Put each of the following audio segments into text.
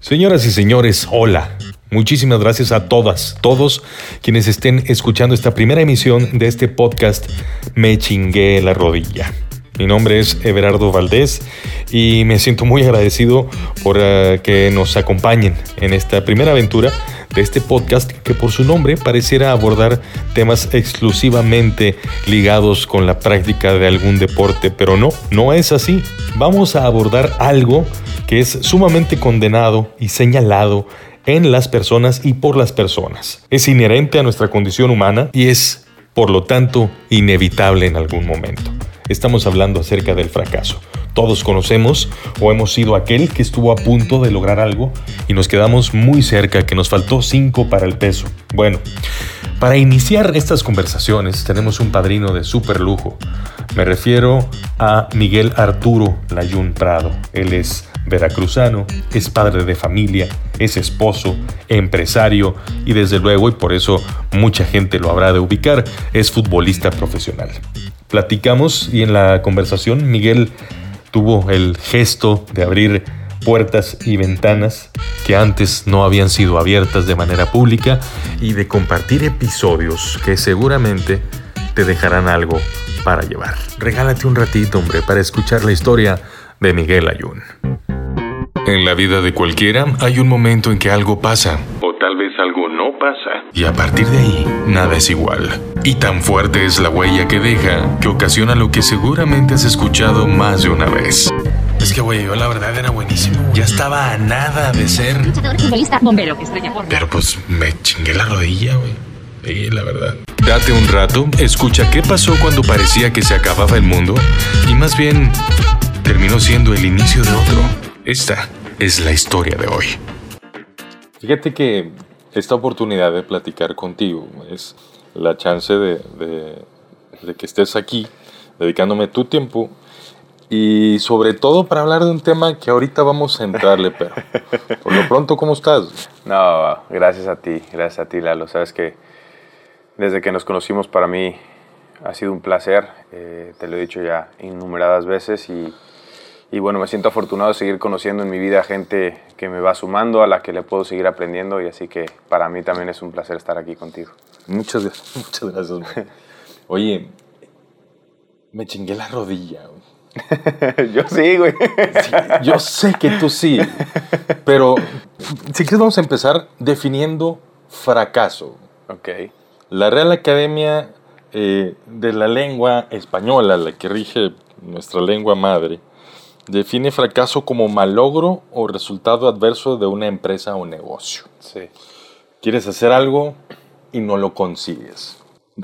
Señoras y señores, hola. Muchísimas gracias a todas, todos quienes estén escuchando esta primera emisión de este podcast Me chingué la rodilla. Mi nombre es Everardo Valdés y me siento muy agradecido por uh, que nos acompañen en esta primera aventura de este podcast que por su nombre pareciera abordar temas exclusivamente ligados con la práctica de algún deporte, pero no, no es así. Vamos a abordar algo que es sumamente condenado y señalado en las personas y por las personas. Es inherente a nuestra condición humana y es, por lo tanto, inevitable en algún momento. Estamos hablando acerca del fracaso. Todos conocemos o hemos sido aquel que estuvo a punto de lograr algo y nos quedamos muy cerca, que nos faltó 5 para el peso. Bueno, para iniciar estas conversaciones tenemos un padrino de super lujo. Me refiero a Miguel Arturo Layún Prado. Él es veracruzano, es padre de familia, es esposo, empresario y desde luego, y por eso mucha gente lo habrá de ubicar, es futbolista profesional. Platicamos y en la conversación Miguel tuvo el gesto de abrir puertas y ventanas que antes no habían sido abiertas de manera pública y de compartir episodios que seguramente te dejarán algo para llevar. Regálate un ratito, hombre, para escuchar la historia de Miguel Ayun. En la vida de cualquiera hay un momento en que algo pasa. O tal vez algo no pasa. Y a partir de ahí, nada es igual. Y tan fuerte es la huella que deja, que ocasiona lo que seguramente has escuchado más de una vez. Es que, güey, yo la verdad era buenísimo. Ya estaba a nada de ser. Futbolista, bombero, estrella por. Pero pues me chingué la rodilla, güey. Sí, la verdad. Date un rato, escucha qué pasó cuando parecía que se acababa el mundo y más bien terminó siendo el inicio de otro. Esta es la historia de hoy. Fíjate que esta oportunidad de platicar contigo es la chance de, de, que estés aquí dedicándome tu tiempo y sobre todo para hablar de un tema que ahorita vamos a entrarle, pero por lo pronto, ¿cómo estás? No, gracias a ti, gracias a ti, Lalo. Sabes que desde que nos conocimos para mí ha sido un placer, eh, te lo he dicho ya innumeradas veces y y bueno, me siento afortunado de seguir conociendo en mi vida gente que me va sumando, a la que le puedo seguir aprendiendo y así que para mí también es un placer estar aquí contigo. Muchas, muchas gracias. Oye, me chingué la rodilla. yo sí, güey. Sí, yo sé que tú sí, pero si quieres vamos a empezar definiendo fracaso. Ok. La Real Academia eh, de la Lengua Española, la que rige nuestra lengua madre, Define fracaso como malogro o resultado adverso de una empresa o negocio. Sí. Quieres hacer algo y no lo consigues.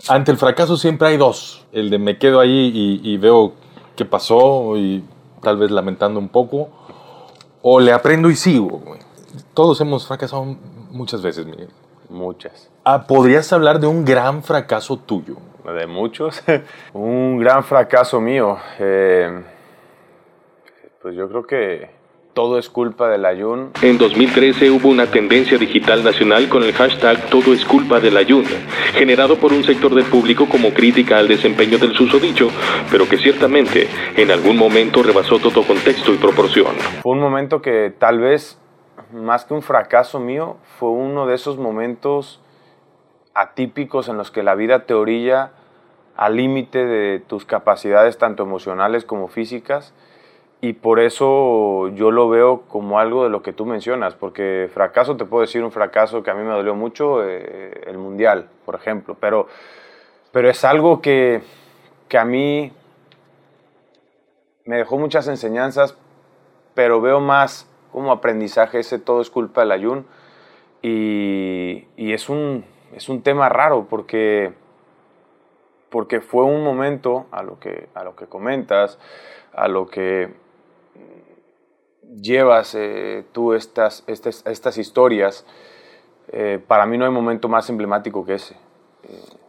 Ante el fracaso siempre hay dos. El de me quedo ahí y, y veo qué pasó y tal vez lamentando un poco. O le aprendo y sigo. Todos hemos fracasado muchas veces, Miguel. Muchas. Ah, ¿Podrías hablar de un gran fracaso tuyo? De muchos. un gran fracaso mío. Eh pues yo creo que todo es culpa del ayun. En 2013 hubo una tendencia digital nacional con el hashtag Todo es culpa del ayun, generado por un sector del público como crítica al desempeño del susodicho, pero que ciertamente en algún momento rebasó todo contexto y proporción. Fue un momento que tal vez, más que un fracaso mío, fue uno de esos momentos atípicos en los que la vida te orilla al límite de tus capacidades tanto emocionales como físicas y por eso yo lo veo como algo de lo que tú mencionas, porque fracaso, te puedo decir un fracaso que a mí me dolió mucho, eh, el Mundial, por ejemplo, pero, pero es algo que, que a mí me dejó muchas enseñanzas, pero veo más como aprendizaje, ese todo es culpa del ayun, y, y es, un, es un tema raro, porque, porque fue un momento, a lo que, a lo que comentas, a lo que llevas eh, tú estas, estas, estas historias, eh, para mí no hay momento más emblemático que ese.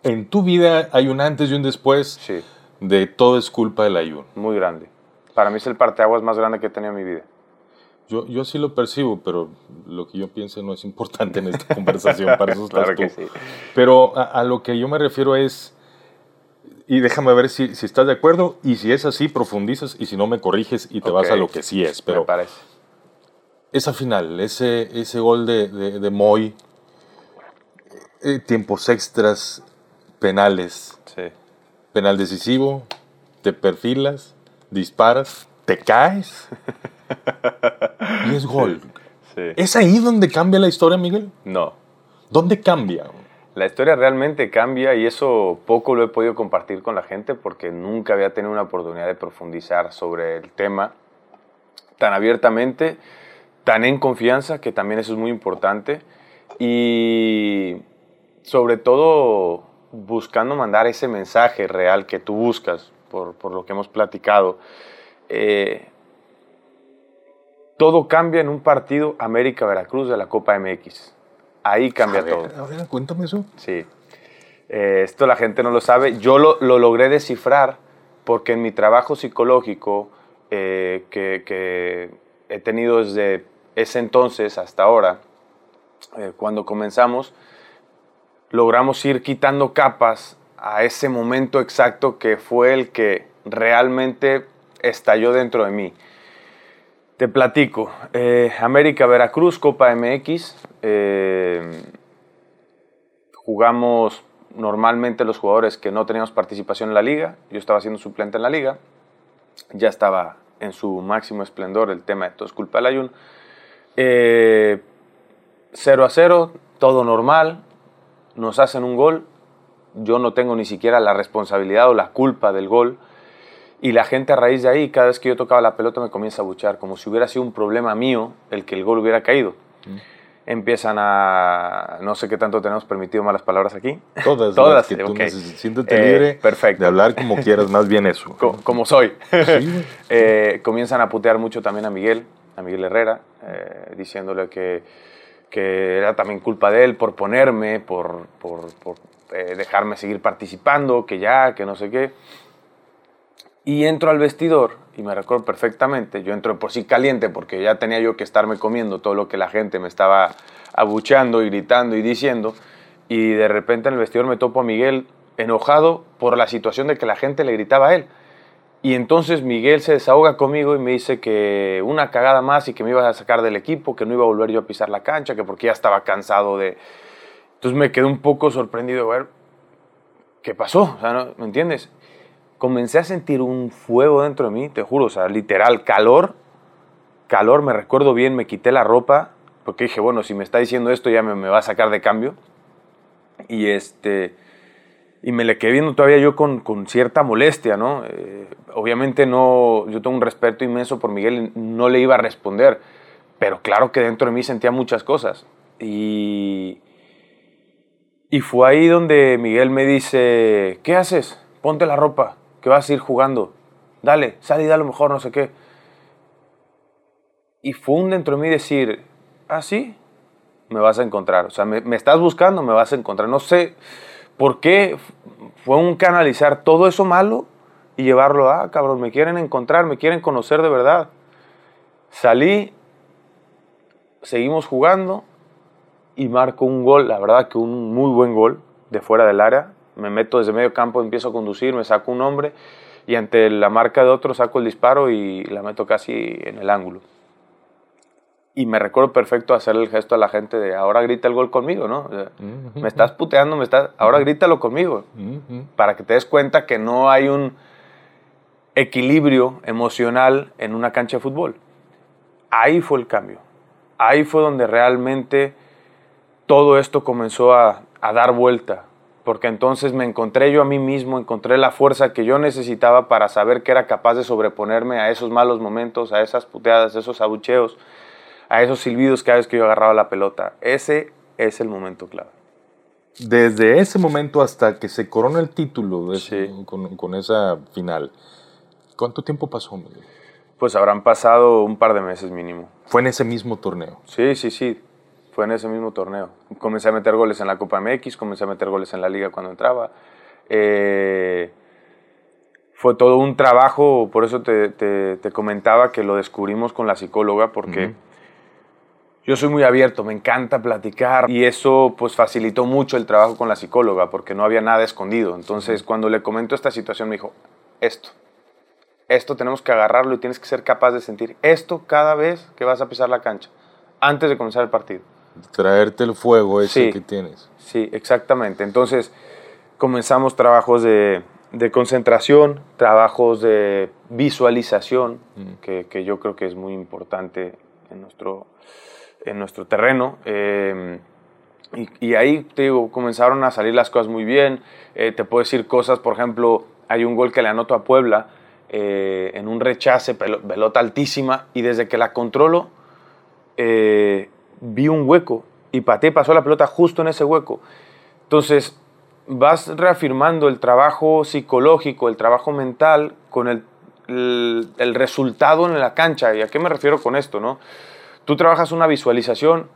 En tu vida hay un antes y un después Sí, de todo es culpa del ayuno. muy grande. Para mí es el parteaguas más grande que he tenido en mi vida. Yo, yo sí lo percibo, pero lo que yo piense no es importante en esta conversación, para eso estás Claro tú. sí. Pero a, a lo que yo me refiero es, y déjame ver si, si estás de acuerdo, y si es así, profundizas, y si no me corriges y te vas a lo que sí es. Pero Me parece. esa final, ese, ese gol de, de, de Moy, eh, tiempos extras, penales, Sí. penal decisivo, te perfilas, disparas, te caes y es gol. Sí. ¿Es ahí donde cambia la historia, Miguel? No. ¿Dónde cambia? La historia realmente cambia y eso poco lo he podido compartir con la gente porque nunca había tenido una oportunidad de profundizar sobre el tema tan abiertamente, tan en confianza, que también eso es muy importante. Y sobre todo buscando mandar ese mensaje real que tú buscas, por, por lo que hemos platicado. Eh, todo cambia en un partido América-Veracruz de la Copa MX. Ahí cambia A ver, todo. a ver, cuéntame eso. Sí. Eh, esto la gente no lo sabe. Yo lo, lo logré descifrar porque en mi trabajo psicológico eh, que, que he tenido desde ese entonces hasta ahora, eh, cuando comenzamos, logramos ir quitando capas a ese momento exacto que fue el que realmente estalló dentro de mí. Te platico. eh, América Veracruz, Copa MX. eh, jugamos normalmente los jugadores que no teníamos participación en la liga. Yo estaba siendo suplente en la liga. Ya estaba en su máximo esplendor el tema de todo es culpa del ayuno. Eh, 0 a 0, todo normal. Nos hacen un gol. Yo no tengo ni siquiera la responsabilidad o la culpa del gol. Y la gente a raíz de ahí, cada vez que yo tocaba la pelota, me comienza a buchar, como si hubiera sido un problema mío el que el gol hubiera caído. Empiezan a. No sé qué tanto tenemos permitido malas palabras aquí. Todas, Todas, las que tú. Siéntete Eh, libre perfecto. de hablar como quieras, más bien eso. Co- como soy. Sí. Eh, comienzan a putear mucho también a Miguel, a Miguel Herrera, eh, diciéndole que, que era también culpa de él por ponerme, por, por, por, eh, dejarme seguir participando, que ya, que no sé qué. Y entro al vestidor, y me recuerdo perfectamente, yo entro por sí caliente porque ya tenía yo que estarme comiendo todo lo que la gente me estaba abucheando y gritando y diciendo, y de repente en el vestidor me topo a Miguel enojado por la situación de que la gente le gritaba a él. Y entonces Miguel se desahoga conmigo y me dice que una cagada más y que me iba a sacar del equipo, que no iba a volver yo a pisar la cancha, que porque ya estaba cansado de... Entonces me quedé un poco sorprendido de ver qué pasó, ¿no? ¿me entiendes? Comencé a sentir un fuego dentro de mí, te juro, o sea, literal, calor, calor, me recuerdo bien, me quité la ropa, porque dije, bueno, si me está diciendo esto ya me, me va a sacar de cambio. Y este... Y me le quedé viendo todavía yo con, con cierta molestia, ¿no? Eh, obviamente no, yo tengo un respeto inmenso por Miguel, no le iba a responder, pero claro que dentro de mí sentía muchas cosas. Y, y fue ahí donde Miguel me dice, ¿qué haces? Ponte la ropa, que vas a ir jugando. Dale, sal y da lo mejor, no sé qué. Y fue un dentro de mí decir, ah, sí, me vas a encontrar. O sea, me, estás buscando, me vas a encontrar. No sé por qué fue un canalizar todo eso malo y llevarlo a, ah, cabrón, me quieren encontrar, me quieren conocer de verdad. Salí, seguimos jugando y marco un gol, la verdad que un muy buen gol de fuera del área. Me meto desde medio campo, empiezo a conducir, me saco un hombre y ante la marca de otro saco el disparo y la meto casi en el ángulo. Y me recuerdo perfecto hacerle el gesto a la gente de ahora grita el gol conmigo, ¿no? O sea, me estás puteando, me estás, ahora grítalo conmigo. Para que te des cuenta que no hay un equilibrio emocional en una cancha de fútbol. Ahí fue el cambio. Ahí fue donde realmente todo esto comenzó a, a dar vuelta. Porque entonces me encontré yo a mí mismo, encontré la fuerza que yo necesitaba para saber que era capaz de sobreponerme a esos malos momentos, a esas puteadas, a esos abucheos, a esos silbidos cada vez que yo agarraba la pelota. Ese es el momento clave. Desde ese momento hasta que se corona el título de ese- Sí. con, con esa final, ¿cuánto tiempo pasó? Miguel? Pues habrán pasado un par de meses mínimo. Fue en ese mismo torneo. Sí, sí, sí. Fue en ese mismo torneo. Comencé a meter goles en la Copa MX, comencé a meter goles en la liga cuando entraba. Eh, fue todo un trabajo, por eso te, te- te comentaba que lo descubrimos con la psicóloga, porque yo soy muy abierto, me encanta platicar y eso pues facilitó mucho el trabajo con la psicóloga, porque no había nada escondido. Entonces cuando le comento esta situación me dijo, esto, esto tenemos que agarrarlo y tienes que ser capaz de sentir esto cada vez que vas a pisar la cancha. antes de comenzar el partido. Traerte el fuego ese Sí. que tienes. Sí, exactamente. Entonces comenzamos trabajos de, de concentración, trabajos de visualización, que, que yo creo que es muy importante en nuestro, en nuestro terreno. Eh, y, y ahí, te digo, comenzaron a salir las cosas muy bien. Eh, te puedo decir cosas, por ejemplo, hay un gol que le anoto a Puebla eh, en un rechace, pelo- pelota altísima, y desde que la controlo, eh, vi un hueco y pateé, pasó la pelota justo en ese hueco. Entonces, vas reafirmando el trabajo psicológico, el trabajo mental con el, el, resultado en la cancha. ¿Y a qué me refiero con esto? No? Tú trabajas una visualización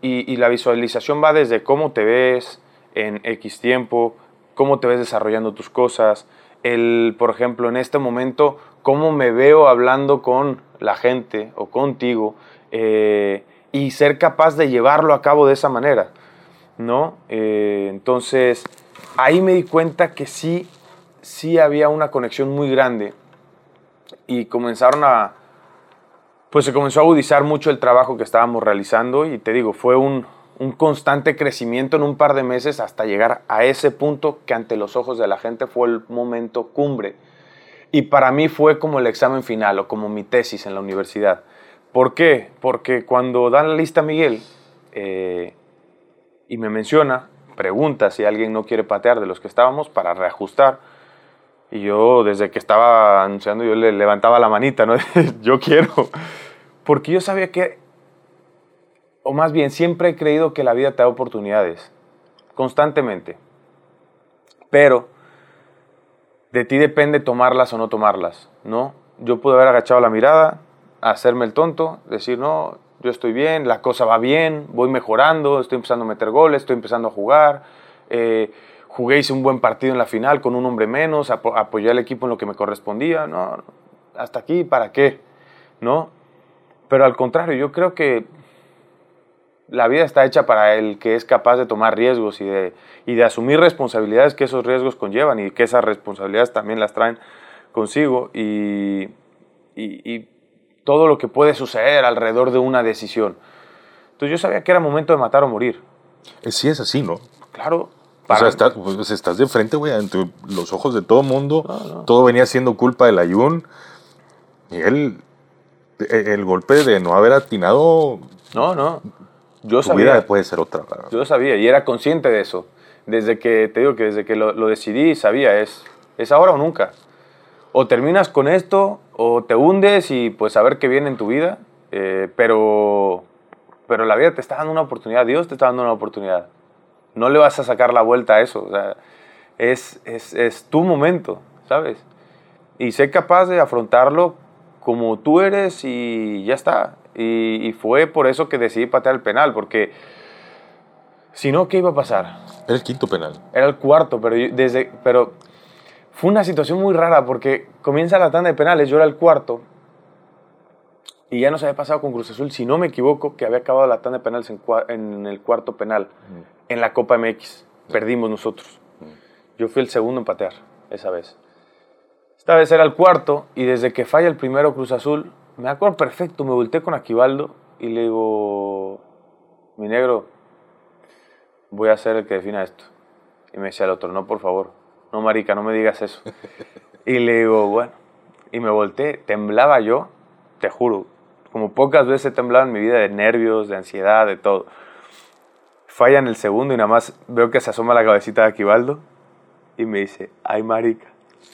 y, y la visualización va desde cómo te ves en X tiempo, cómo te ves desarrollando tus cosas, el, por ejemplo, en este momento, cómo me veo hablando con la gente o contigo eh, y ser capaz de llevarlo a cabo de esa manera, ¿no? Eh, entonces, ahí me di cuenta que sí, sí había una conexión muy grande y comenzaron a, pues se comenzó a agudizar mucho el trabajo que estábamos realizando y te digo, fue un, un constante crecimiento en un par de meses hasta llegar a ese punto que ante los ojos de la gente fue el momento cumbre. Y para mí fue como el examen final o como mi tesis en la universidad. ¿Por qué? Porque cuando dan la lista a Miguel eh, y me menciona, pregunta si alguien no quiere patear de los que estábamos para reajustar. Y yo, desde que estaba anunciando, yo le levantaba la manita, ¿no? yo quiero. Porque yo sabía que, o más bien, siempre he creído que la vida te da oportunidades, constantemente. Pero de ti depende tomarlas o no tomarlas, ¿no? Yo pude haber agachado la mirada, hacerme el tonto, decir, no, yo estoy bien, la cosa va bien, voy mejorando, estoy empezando a meter goles, estoy empezando a jugar, eh, jugué, hice un buen partido en la final con un hombre menos, apo- apoyé al equipo en lo que me correspondía, no, hasta aquí, ¿para qué? ¿No? Pero al contrario, yo creo que la vida está hecha para el que es capaz de tomar riesgos y de, y de asumir responsabilidades que esos riesgos conllevan y que esas responsabilidades también las traen consigo y todo lo que puede suceder alrededor de una decisión. Entonces yo sabía que era momento de matar o morir. Eh, Sí es así, ¿no? Claro. O para- sea, estás, pues, estás de frente, güey, ante los ojos de todo mundo. Todo venía siendo culpa del Ayun. Y él, e- el golpe de no haber atinado, No, no. Yo tu sabía. vida puede ser otra. ¿verdad? Yo sabía y era consciente de eso. Desde que, te digo que desde que lo, lo decidí, sabía, es, es ahora o nunca. O terminas con esto, o te hundes y pues a ver qué viene en tu vida. eh, pero, pero la vida te está dando una oportunidad, Dios te está dando una oportunidad. No le vas a sacar la vuelta a eso. o sea, es, es, es tu momento, ¿sabes? Y sé capaz de afrontarlo como tú eres y ya está. Y, y fue por eso que decidí patear el penal, porque si no, ¿qué iba a pasar? Era el quinto penal. Era el cuarto, pero, yo- desde, pero fue una situación muy rara porque comienza la tanda de penales, yo era el cuarto y ya nos había pasado con Cruz Azul, si no me equivoco, que había acabado la tanda de penales en, en el cuarto penal, en la Copa MX. Perdimos nosotros. Yo fui el segundo en patear esa vez. Esta vez era el cuarto y desde que falla el primero Cruz Azul, me acuerdo perfecto, me volteé con Aquivaldo y le digo, mi negro, voy a ser el que defina esto. Y me decía el otro, no, por favor, no, marica, no me digas eso. y le digo, bueno, y me volteé, temblaba yo, te juro, como pocas veces he temblado en mi vida de nervios, de ansiedad, de todo. Falla en el segundo y nada más veo que se asoma la cabecita de Aquivaldo y me dice, ay, marica,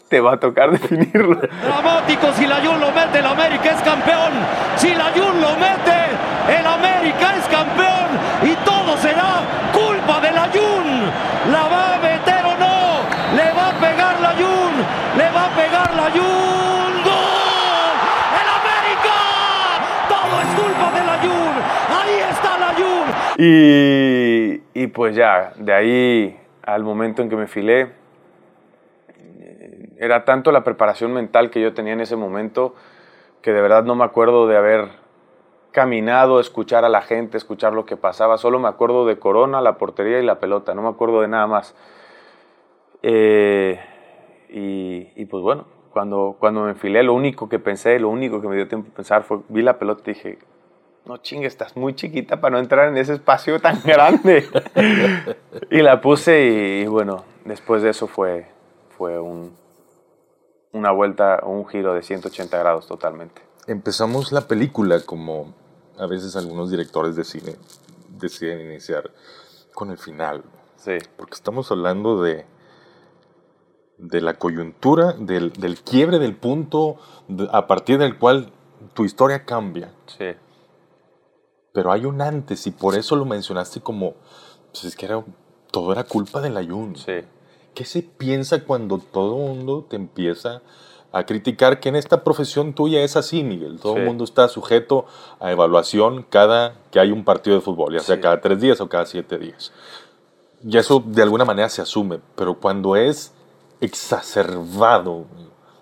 te va a tocar definirlo. Dramático, si la Jun lo mete, el América es campeón. Si la Jun lo mete, el América es campeón. Y todo será culpa de la Jun. ¿La Y, y pues ya, de ahí al momento en que me filé, eh, era tanto la preparación mental que yo tenía en ese momento que de verdad no me acuerdo de haber caminado, escuchar a la gente, escuchar lo que pasaba. Solo me acuerdo de Corona, la portería y la pelota. No me acuerdo de nada más. Eh, y, pues bueno, cuando, cuando me enfilé, lo único que pensé, lo único que me dio tiempo de pensar fue, vi la pelota y dije, no chingue, estás muy chiquita para no entrar en ese espacio tan grande. y la puse y, bueno, después de eso fue, fue un, una vuelta, un giro de 180 grados totalmente. Empezamos la película como a veces algunos directores de cine deciden iniciar con el final. Sí. Porque estamos hablando de, de la coyuntura, del, del quiebre del punto a partir del cual tu historia cambia. Sí. Pero hay un antes y por eso lo mencionaste como, pues es que era, todo era culpa del ayuno. Sí. ¿Qué se piensa cuando todo mundo te empieza a criticar que en esta profesión tuya es así, Miguel? Todo el Sí. mundo está sujeto a evaluación cada que hay un partido de fútbol, ya sea Sí. cada tres días o cada siete días. Y eso de alguna manera se asume, pero cuando es exacerbado,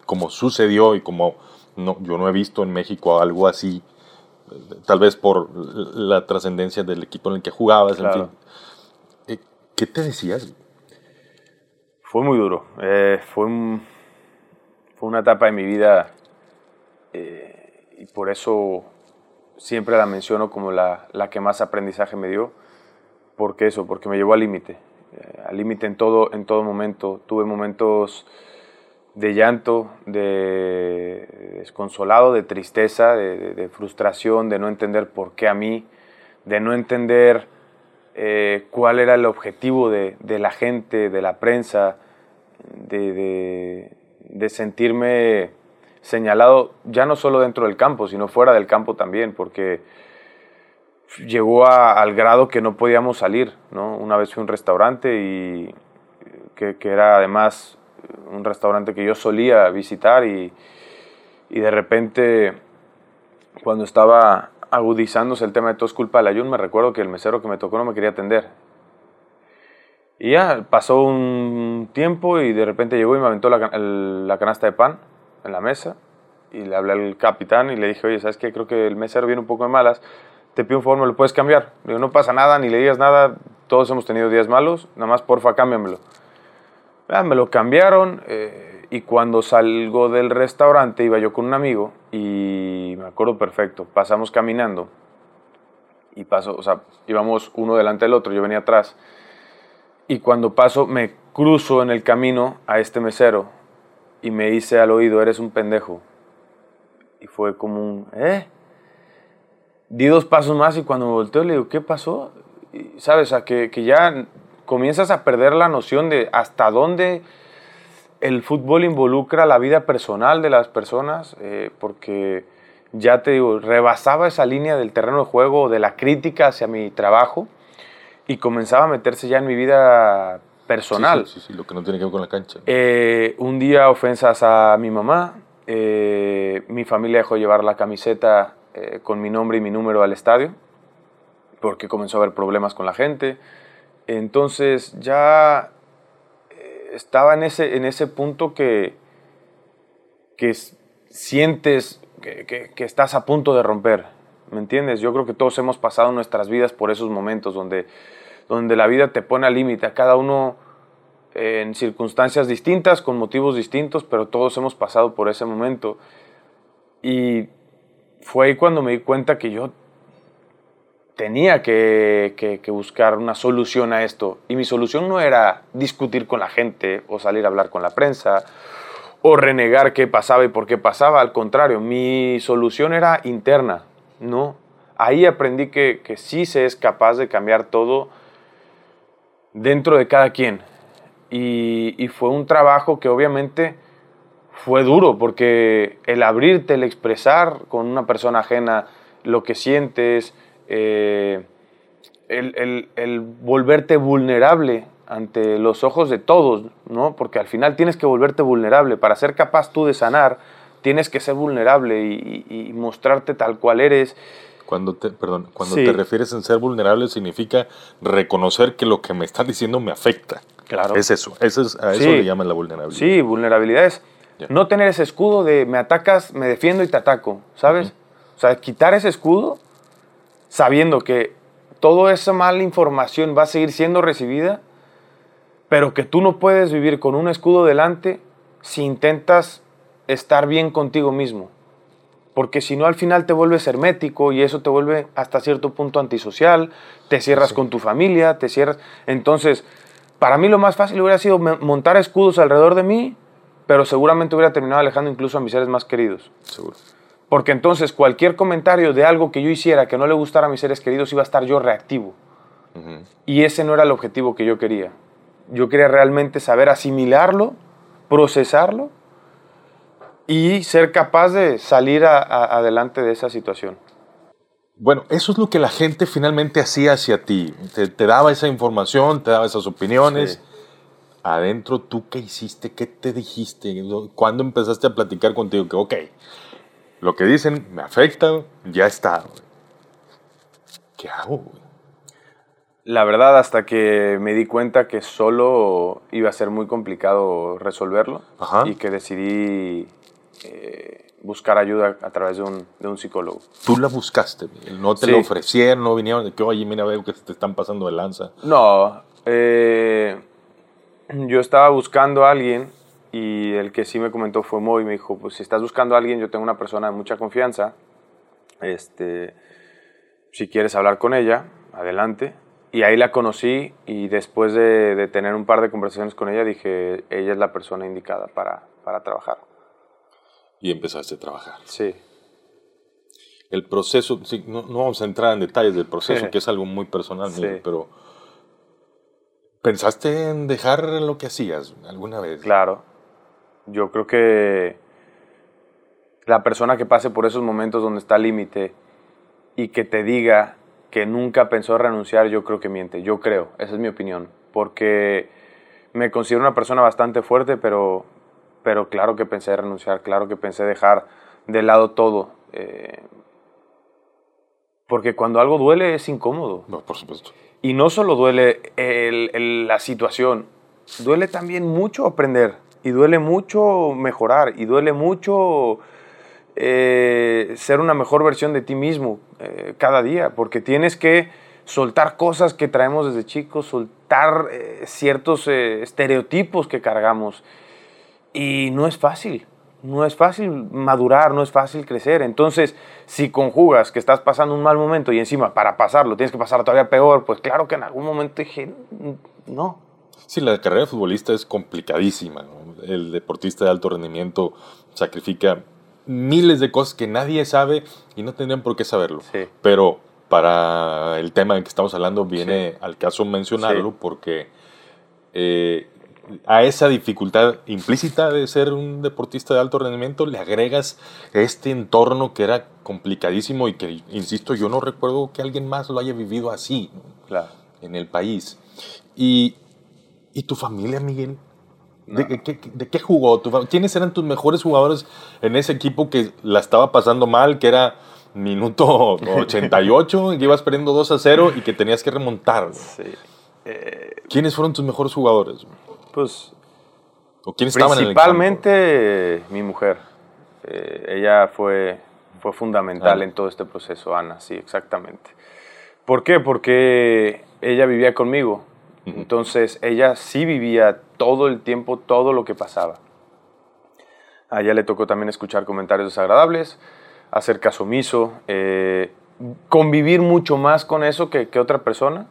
como sucedió y como no, yo no he visto en México algo así, tal vez por la trascendencia del equipo en el que jugabas, Claro. en fin. Eh, ¿Qué te decías? Fue muy duro. Eh, fue, un- fue una etapa de mi vida eh, y por eso siempre la menciono como la, la que más aprendizaje me dio. ¿Por qué eso? Porque me llevó al límite. eh, al límite en todo, en todo momento. Tuve momentos de llanto, de desconsolado, de tristeza, de, frustración, de no entender por qué a mí, de no entender eh, cuál era el objetivo de, la gente, de la prensa, de, sentirme señalado ya no solo dentro del campo, sino fuera del campo también, porque llegó a- al grado que no podíamos salir. ¿no? Una vez fui a un restaurante y que era además un restaurante que yo solía visitar y, y de repente cuando estaba agudizándose el tema de todo es culpa del ayuno, me recuerdo que el mesero que me tocó no me quería atender. Y ya pasó un tiempo y de repente llegó y me aventó la, la canasta de pan en la mesa y le hablé al capitán y le dije, oye, ¿sabes qué? Creo que el mesero viene un poco de malas, te pido un favor, ¿me lo puedes cambiar? Le digo, no pasa nada, ni le digas nada, todos hemos tenido días malos, nada más porfa cámbiamelo. Ah, me lo cambiaron eh, y cuando salgo del restaurante iba yo con un amigo y me acuerdo perfecto, pasamos caminando y paso, o sea, íbamos uno delante del otro, yo venía atrás y cuando paso me cruzo en el camino a este mesero y me dice al oído, eres un pendejo. Y fue como un, ¿eh? Di dos pasos más y cuando me volteo le digo, ¿qué pasó? Y, ¿Sabes? A que, que ya comienzas a perder la noción de hasta dónde el fútbol involucra la vida personal de las personas, eh, porque ya te digo, rebasaba esa línea del terreno de juego, de la crítica hacia mi trabajo, y comenzaba a meterse ya en mi vida personal. Sí, sí, sí, sí, lo que no tiene que ver con la cancha. Eh, un día ofensas a mi mamá, eh, mi familia dejó llevar la camiseta con mi nombre y mi número al estadio, porque comenzó a haber problemas con la gente. Entonces ya eh, estaba en ese, en ese punto que, que sientes que, que- estás a punto de romper, ¿me entiendes? Yo creo que todos hemos pasado nuestras vidas por esos momentos donde, donde la vida te pone al límite, a cada uno en circunstancias distintas, con motivos distintos, pero todos hemos pasado por ese momento. Y fue ahí cuando me di cuenta que yo tenía que, buscar una solución a esto. Y mi solución no era discutir con la gente o salir a hablar con la prensa o renegar qué pasaba y por qué pasaba. Al contrario, mi solución era interna, ¿no? Ahí aprendí que, que sí se es capaz de cambiar todo dentro de cada quien. Y, y fue un trabajo que obviamente fue duro, porque el abrirte, el expresar con una persona ajena lo que sientes, eh, el, el- el volverte vulnerable ante los ojos de todos, ¿no? Porque al final tienes que volverte vulnerable. Para ser capaz tú de sanar, tienes que ser vulnerable y, y- y mostrarte tal cual eres. Cuando te, perdón, cuando Sí. te refieres en ser vulnerable significa reconocer que lo que me están diciendo me afecta. Claro. Es eso, eso es, a eso Sí. le llaman la vulnerabilidad. Sí, vulnerabilidad es no tener ese escudo de me atacas, me defiendo y te ataco, ¿sabes? O sea, quitar ese escudo sabiendo que toda esa mala información va a seguir siendo recibida, pero que tú no puedes vivir con un escudo delante si intentas estar bien contigo mismo. Porque si no, al final te vuelves hermético y eso te vuelve hasta cierto punto antisocial, te cierras con tu familia, te cierras. Entonces, para mí lo más fácil hubiera sido montar escudos alrededor de mí, pero seguramente hubiera terminado alejando incluso a mis seres más queridos. Seguro. Porque entonces cualquier comentario de algo que yo hiciera que no le gustara a mis seres queridos iba a estar yo reactivo. Y ese no era el objetivo que yo quería. Yo quería realmente saber asimilarlo, procesarlo y ser capaz de salir a- a- adelante de esa situación. Bueno, eso es lo que la gente finalmente hacía hacia ti. Te, te daba esa información, te daba esas opiniones. Sí. Adentro, ¿tú qué hiciste? ¿Qué te dijiste? ¿Cuándo empezaste a platicar contigo? Que, ok, lo que dicen me afecta, ya está. güey. ¿Qué hago? güey? La verdad, hasta que me di cuenta que solo iba a ser muy complicado resolverlo Ajá. y que decidí eh, buscar ayuda a través de un, de un psicólogo. Tú la buscaste, no te Sí. lo ofrecieron, no vinieron de que, oye, mira, veo que te están pasando de lanza. No, eh, yo estaba buscando a alguien y el que sí me comentó fue Moy. Me dijo, pues si estás buscando a alguien, yo tengo una persona de mucha confianza. Este, si quieres hablar con ella, adelante. Y ahí la conocí y después de, de tener un par de conversaciones con ella, dije, ella es la persona indicada para, para trabajar. Y empezaste a trabajar. Sí. El proceso, sí, no, no vamos a entrar en detalles del proceso, Sí. que es algo muy personal, Sí. Miguel, pero ¿pensaste en dejar lo que hacías alguna vez? Claro. Yo creo que la persona que pase por esos momentos donde está límite y que te diga que nunca pensó renunciar, yo creo que miente. Yo creo, esa es mi opinión. Porque me considero una persona bastante fuerte, pero, pero claro que pensé renunciar, claro que pensé dejar de lado todo. eh, porque cuando algo duele es incómodo. No, por supuesto. Y no solo duele el- el- la situación, duele también mucho aprender y duele mucho mejorar y duele mucho eh, ser una mejor versión de ti mismo eh, cada día, porque tienes que soltar cosas que traemos desde chicos, soltar eh, ciertos estereotipos que cargamos. Y no es fácil, no es fácil madurar, no es fácil crecer. Entonces, si conjugas que estás pasando un mal momento y encima para pasarlo tienes que pasar todavía peor, pues claro que en algún momento dije, no. Sí, la carrera de futbolista es complicadísima. ¿no? El deportista de alto rendimiento sacrifica miles de cosas que nadie sabe y no tendrían por qué saberlo. Sí. Pero para el tema en que estamos hablando viene Sí. al caso mencionarlo Sí. porque eh, a esa dificultad implícita de ser un deportista de alto rendimiento le agregas este entorno que era complicadísimo y que, insisto, yo no recuerdo que alguien más lo haya vivido así. Claro. en el país. Y, ¿y tu familia, Miguel? ¿De, qué, de qué jugó? ¿Quiénes eran tus mejores jugadores en ese equipo que la estaba pasando mal, que era minuto 88, que ibas perdiendo 2 a 0 y que tenías que remontar? Sí. ¿Quiénes fueron tus mejores jugadores? Pues ¿O quiénes estaban en el? Principalmente eh, mi mujer. Eh, ella fue, fue fundamental Ana. en todo este proceso, Ana, sí, exactamente. ¿Por qué? Porque ella vivía conmigo. Entonces, ella sí vivía todo el tiempo todo lo que pasaba. A ella le tocó también escuchar comentarios desagradables, hacer caso omiso, eh, convivir mucho más con eso que, que otra persona.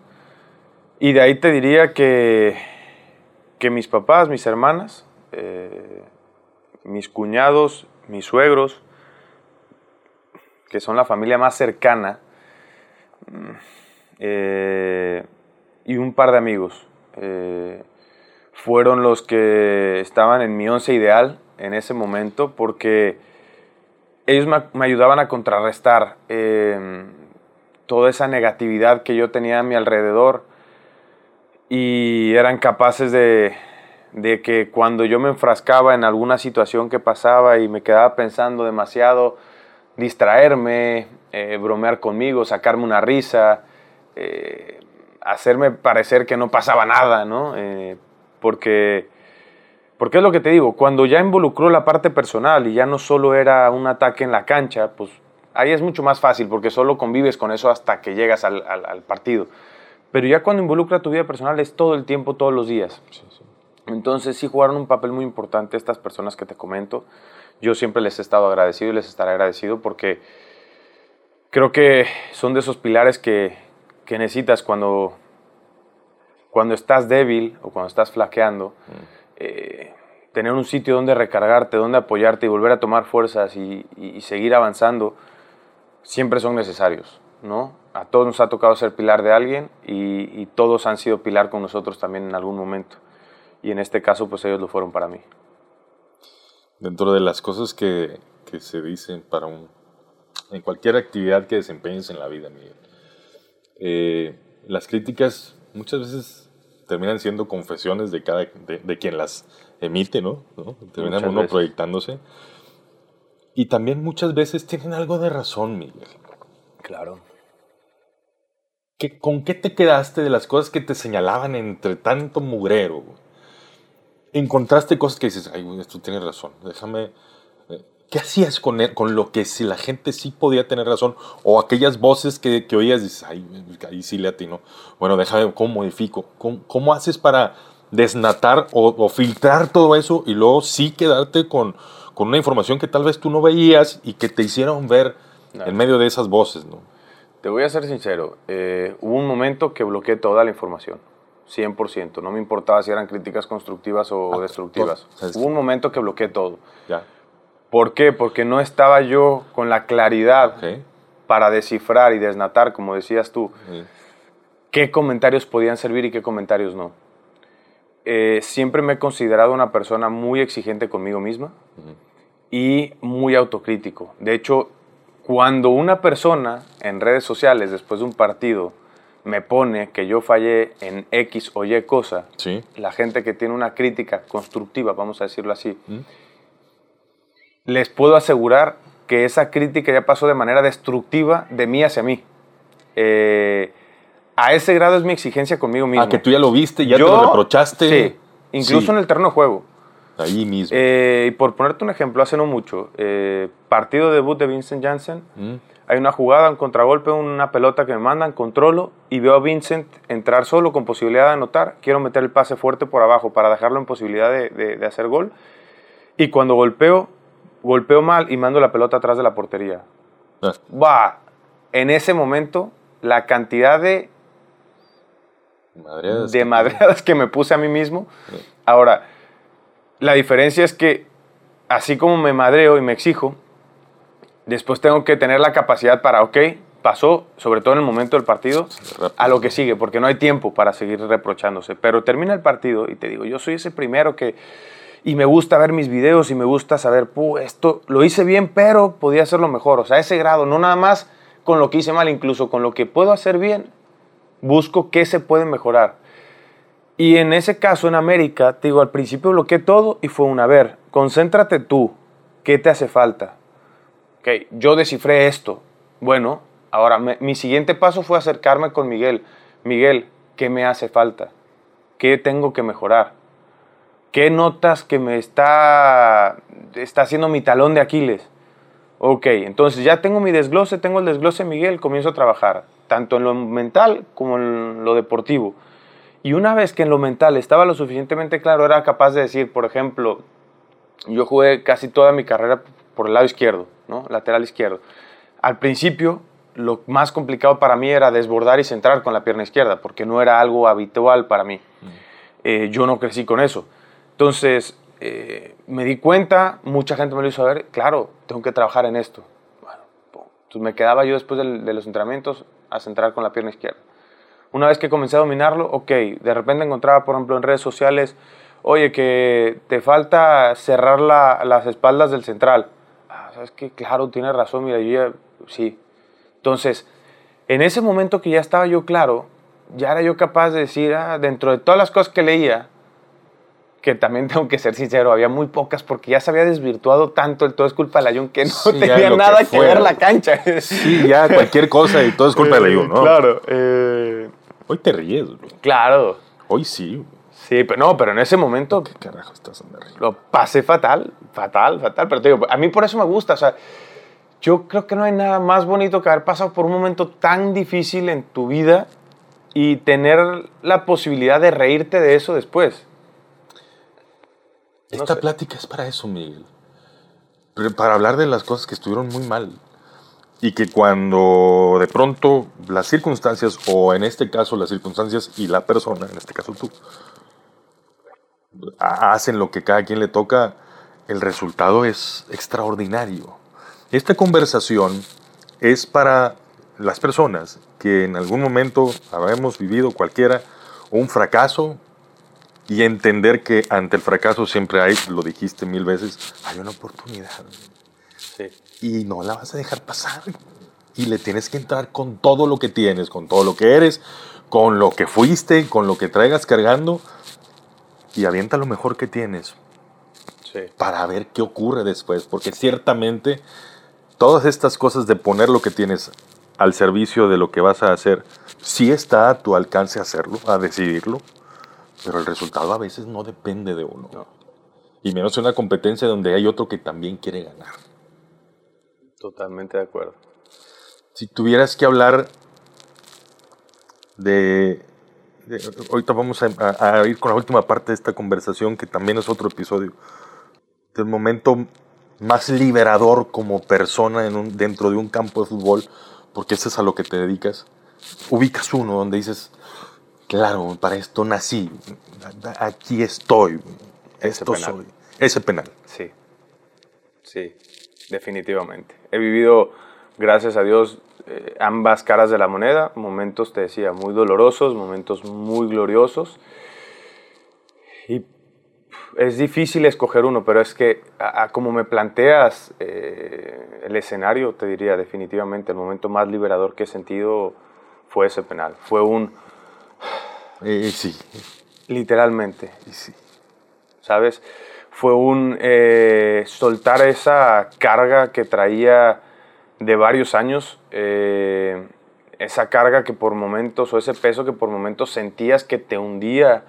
Y de ahí te diría que, que mis papás, mis hermanas, eh, mis cuñados, mis suegros, que son la familia más cercana, mm, eh, y un par de amigos, eh, fueron los que estaban en mi once ideal en ese momento porque ellos me, ayudaban a contrarrestar eh, toda esa negatividad que yo tenía a mi alrededor y eran capaces de, de que cuando yo me enfrascaba en alguna situación que pasaba y me quedaba pensando demasiado, distraerme, eh, bromear conmigo, sacarme una risa, eh, hacerme parecer que no pasaba nada, ¿no? Eh, porque, porque es lo que te digo, cuando ya involucró la parte personal y ya no solo era un ataque en la cancha, pues ahí es mucho más fácil porque solo convives con eso hasta que llegas al, al- al partido. Pero ya cuando involucra tu vida personal es todo el tiempo, todos los días. Entonces sí jugaron un papel muy importante estas personas que te comento. yo siempre les he estado agradecido y les estaré agradecido porque creo que son de esos pilares que, que necesitas cuando, cuando estás débil o cuando estás flaqueando. eh, tener un sitio donde recargarte, donde apoyarte y volver a tomar fuerzas y, y- y seguir avanzando, siempre son necesarios, ¿no? A todos nos ha tocado ser pilar de alguien y, y todos han sido pilar con nosotros también en algún momento. Y en este caso, pues ellos lo fueron para mí. Dentro de las cosas que, que se dicen para un... En cualquier actividad que desempeñes en la vida, Miguel. Eh, las críticas muchas veces terminan siendo confesiones de cada de, de quien las emite, ¿no? ¿No? Termina Muchas uno veces. proyectándose. Y también muchas veces tienen algo de razón, Miguel. Claro. ¿Qué- ¿Con qué te quedaste de las cosas que te señalaban entre tanto mugrero? Encontraste cosas que dices, ay, esto tiene razón, déjame... ¿Qué hacías con, él- con lo que si la gente sí podía tener razón? O aquellas voces que, que oías, dices, ay, ahí sí le atino. Bueno, déjame, ¿cómo modifico? ¿Cómo, cómo haces para desnatar o, o filtrar todo eso y luego sí quedarte con, con una información que tal vez tú no veías y que te hicieron ver en medio de esas voces, ¿no? Te voy a ser sincero, eh, hubo un momento que bloqueé toda la información, 100%. No me importaba si eran críticas constructivas o Ah, destructivas. todo. Es- Hubo un momento que bloqueé todo. Ya. ¿Por qué? Porque no estaba yo con la claridad para descifrar y desnatar, como decías tú, qué comentarios podían servir y qué comentarios no. Eh, siempre me he considerado una persona muy exigente conmigo misma y muy autocrítico. De hecho, cuando una persona en redes sociales, después de un partido, me pone que yo fallé en X o Y cosa, Sí. la gente que tiene una crítica constructiva, vamos a decirlo así. Les puedo asegurar que esa crítica ya pasó de manera destructiva de mí hacia mí. Eh, a ese grado es mi exigencia conmigo mismo. Ah, que tú ya lo viste, ya te Yo- lo reprochaste. Sí, incluso Sí, en el terreno de juego. Ahí mismo. Eh, y por ponerte un ejemplo, hace no mucho, eh, partido debut de Vincent Janssen, Mm. hay una jugada, un contragolpe, una pelota que me mandan, controlo y veo a Vincent entrar solo con posibilidad de anotar. Quiero meter el pase fuerte por abajo para dejarlo en posibilidad de, de- de hacer gol. Y cuando golpeo, golpeo mal y mando la pelota atrás de la portería. Ah, Va, en ese momento, la cantidad de, madreadas de que- madreadas que me puse a mí mismo. Ahora, la diferencia es que así como me madreo y me exijo, después tengo que tener la capacidad para, ok, pasó, sobre todo en el momento del partido, a lo que sigue, porque no hay tiempo para seguir reprochándose. Pero termina el partido y te digo, yo soy ese primero que... Y me gusta ver mis videos y me gusta saber, "Puh, esto lo hice bien, pero podía hacerlo mejor. O sea, ese grado, no nada más con lo que hice mal, incluso con lo que puedo hacer bien, busco qué se puede mejorar. Y en ese caso, en América, te digo, al principio bloqueé todo y fue una, a ver, concéntrate tú, ¿qué te hace falta? Ok, yo descifré esto. Bueno, ahora mi siguiente paso fue acercarme con Miguel. Miguel, ¿qué me hace falta? ¿Qué tengo que mejorar? ¿Qué notas que me está, está haciendo mi talón de Aquiles? Ok, entonces ya tengo mi desglose, tengo el desglose Miguel, comienzo a trabajar, tanto en lo mental como en lo deportivo. Y una vez que en lo mental estaba lo suficientemente claro, era capaz de decir, por ejemplo, yo jugué casi toda mi carrera por el lado izquierdo, ¿no? lateral izquierdo. Al principio, lo más complicado para mí era desbordar y centrar con la pierna izquierda, porque no era algo habitual para mí. Eh, yo no crecí con eso. Entonces, eh, me di cuenta, mucha gente me lo hizo ver, claro, tengo que trabajar en esto. Bueno, entonces me quedaba yo después de los entrenamientos a centrar con la pierna izquierda. Una vez que comencé a dominarlo, ok, de repente encontraba, por ejemplo, en redes sociales, oye, que te falta cerrar la- las espaldas del central. Ah, ¿Sabes qué? Claro, tienes razón, mira, yo ya, sí. Entonces, en ese momento que ya estaba yo claro, ya era yo capaz de decir, ah, dentro de todas las cosas que leía, que también tengo que ser sincero, había muy pocas porque ya se había desvirtuado tanto el todo es culpa de la Jun que no Sí, tenía que nada que, fuera. ver la cancha. Sí, ya cualquier cosa y todo es culpa de la Jun, ¿no? Claro, eh, Hoy te ríes, bro. claro. Hoy sí. Sí, pero no, pero en ese momento ¿Qué carajo estás andando lo pasé fatal, fatal, fatal. Pero te digo, a mí por eso me gusta. O sea, yo creo que no hay nada más bonito que haber pasado por un momento tan difícil en tu vida y tener la posibilidad de reírte de eso después. Esta sé. plática es para eso, Miguel. para hablar de las cosas que estuvieron muy mal. Y que cuando de pronto las circunstancias, o en este caso las circunstancias y la persona, en este caso tú, hacen lo que cada quien le toca, el resultado es extraordinario. Esta conversación es para las personas que en algún momento habremos vivido cualquiera un fracaso y entender que ante el fracaso siempre hay, lo dijiste mil veces, hay una oportunidad. Y no la vas a dejar pasar. Y le tienes que entrar con todo lo que tienes, con todo lo que eres, con lo que fuiste, con lo que traigas cargando. Y avienta lo mejor que tienes. Para ver qué ocurre después. Porque ciertamente todas estas cosas de poner lo que tienes al servicio de lo que vas a hacer, sí está a tu alcance hacerlo, a decidirlo, pero el resultado a veces no depende de uno. Y menos en una competencia donde hay otro que también quiere ganar. Totalmente de acuerdo. Si tuvieras que hablar de... ahorita vamos a, ir con la última parte de esta conversación, que también es otro episodio, del momento más liberador como persona en un, dentro de un campo de fútbol, porque eso es a lo que te dedicas. Ubicas uno donde dices, claro, para esto nací, aquí estoy, esto soy. Ese penal. Sí, sí, definitivamente. He vivido, gracias a Dios, eh, ambas caras de la moneda, momentos, te decía, muy dolorosos, momentos muy gloriosos. Y es difícil escoger uno, pero es que como me planteas eh, el escenario, te diría definitivamente, el momento más liberador que he sentido fue ese penal. Fue un eh, sí. Literalmente. Sí. ¿Sabes? Fue un eh, soltar esa carga que traía de varios años, eh, esa carga que por momentos, o ese peso que por momentos sentías que te hundía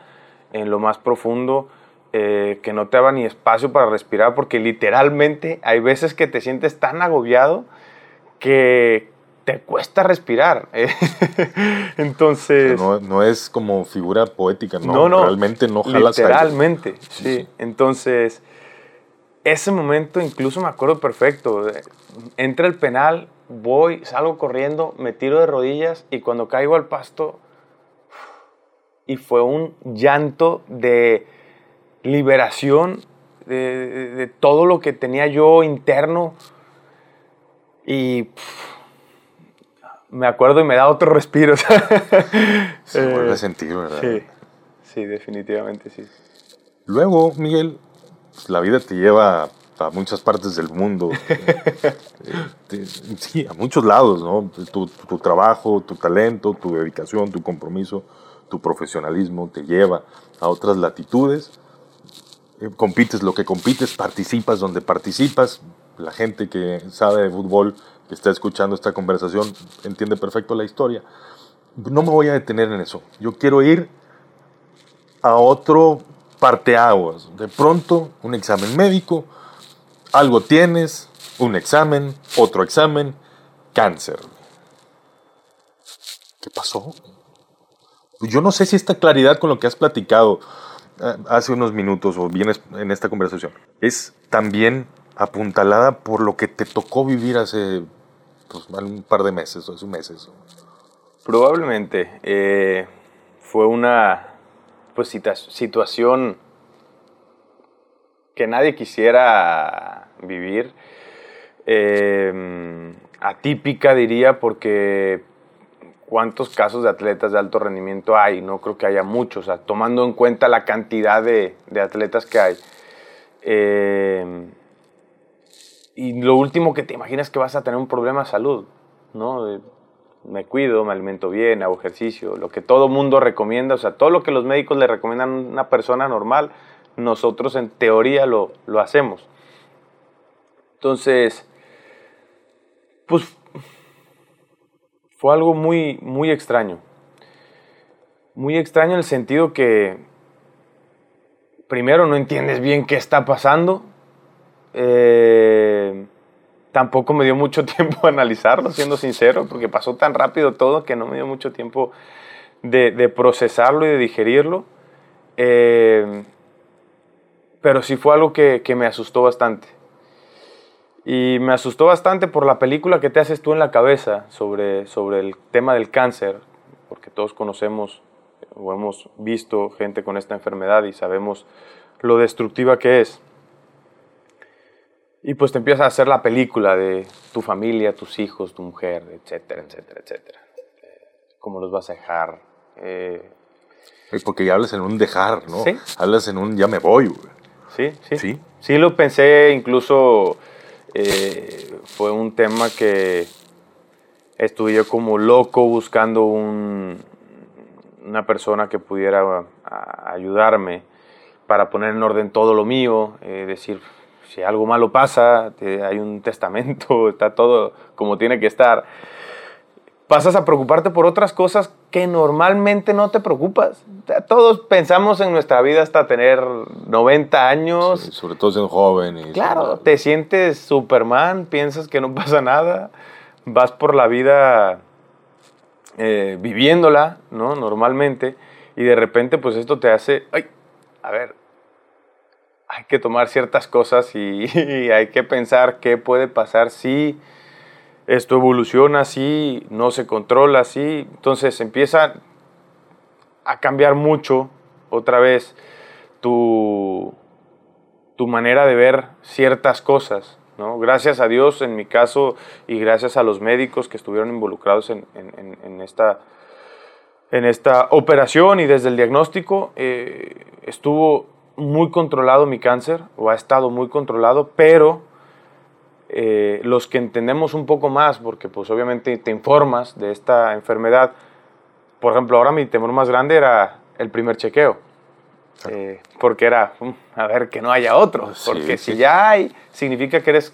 en lo más profundo, que no te daba ni espacio para respirar, porque literalmente hay veces que te sientes tan agobiado que, te cuesta respirar. Entonces... No, es como figura poética, ¿no? no, Realmente no jalas Literalmente, sí. Entonces, ese momento incluso me acuerdo perfecto. Entra el penal, voy, salgo corriendo, me tiro de rodillas y cuando caigo al pasto, y fue un llanto de liberación de, todo lo que tenía yo interno y me acuerdo y me da otro respiro. Se vuelve a eh, sentir, ¿verdad? Sí, sí, definitivamente sí. Luego, Miguel, pues, la vida te lleva a muchas partes del mundo. Sí, a muchos lados, ¿no? Tu, tu, trabajo, tu talento, tu dedicación, tu compromiso, tu profesionalismo te lleva a otras latitudes. Eh, compites lo que compites, participas donde participas. La gente que sabe de fútbol está escuchando esta conversación entiende perfecto la historia. No me voy a detener en eso. Yo quiero ir a otro parteaguas. De pronto, un examen médico, algo tienes, un examen, otro examen, cáncer. ¿Qué pasó? Yo no sé si esta claridad con lo que has platicado eh, hace unos minutos o vienes en esta conversación es también apuntalada por lo que te tocó vivir hace pues, un par de meses o meses. Probablemente. Eh, fue una pues, situación que nadie quisiera vivir. Eh, atípica diría porque cuántos casos de atletas de alto rendimiento hay, no creo que haya muchos, tomando en cuenta la cantidad de, de atletas que hay. Eh, y lo último que te imaginas que vas a tener un problema de salud, ¿no? me cuido, me alimento bien, hago ejercicio, lo que todo mundo recomienda, o sea, todo lo que los médicos le recomiendan a una persona normal, nosotros en teoría lo, lo hacemos. Entonces, pues fue algo muy, muy extraño. Muy extraño en el sentido que primero no entiendes bien qué está pasando, eh, tampoco me dio mucho tiempo a analizarlo, siendo sincero, porque pasó tan rápido todo que no me dio mucho tiempo de, procesarlo y de digerirlo. Eh, pero sí fue algo que, me asustó bastante. Y me asustó bastante por la película que te haces tú en la cabeza sobre, sobre el tema del cáncer, porque todos conocemos o hemos visto gente con esta enfermedad y sabemos lo destructiva que es. Y pues te empiezas a hacer la película de tu familia, tus hijos, tu mujer, etcétera, etcétera, etcétera. ¿Cómo los vas a dejar? Eh, porque ya hablas en un dejar, ¿no? Sí. Hablas en un ya me voy, güey. sí, sí. Sí. Sí lo pensé, incluso eh, fue un tema que estuve yo como loco buscando un, una persona que pudiera a- ayudarme para poner en orden todo lo mío, eh, decir, si algo malo pasa, hay un testamento, está todo como tiene que estar. Pasas a preocuparte por otras cosas que normalmente no te preocupas. Todos pensamos en nuestra vida hasta tener 90 años. Sí, sobre todo siendo joven. Y Claro, te sientes Superman, piensas que no pasa nada, vas por la vida eh, viviéndola, ¿no? Normalmente, y de repente, pues esto te hace, ay, a ver, hay que tomar ciertas cosas y, hay que pensar qué puede pasar si esto evoluciona así, no se controla así, entonces empieza a cambiar mucho otra vez tu, tu manera de ver ciertas cosas. ¿no? Gracias a Dios, en mi caso, y gracias a los médicos que estuvieron involucrados en- en esta, en esta operación y desde el diagnóstico, eh, estuvo muy controlado mi cáncer, o ha estado muy controlado, pero eh, los que entendemos un poco más, porque pues obviamente te informas de esta enfermedad, por ejemplo, ahora mi temor más grande era el primer chequeo. Eh, porque era, "Mm, a ver, que no haya otro. Sí, Porque sí. si ya hay, significa que eres,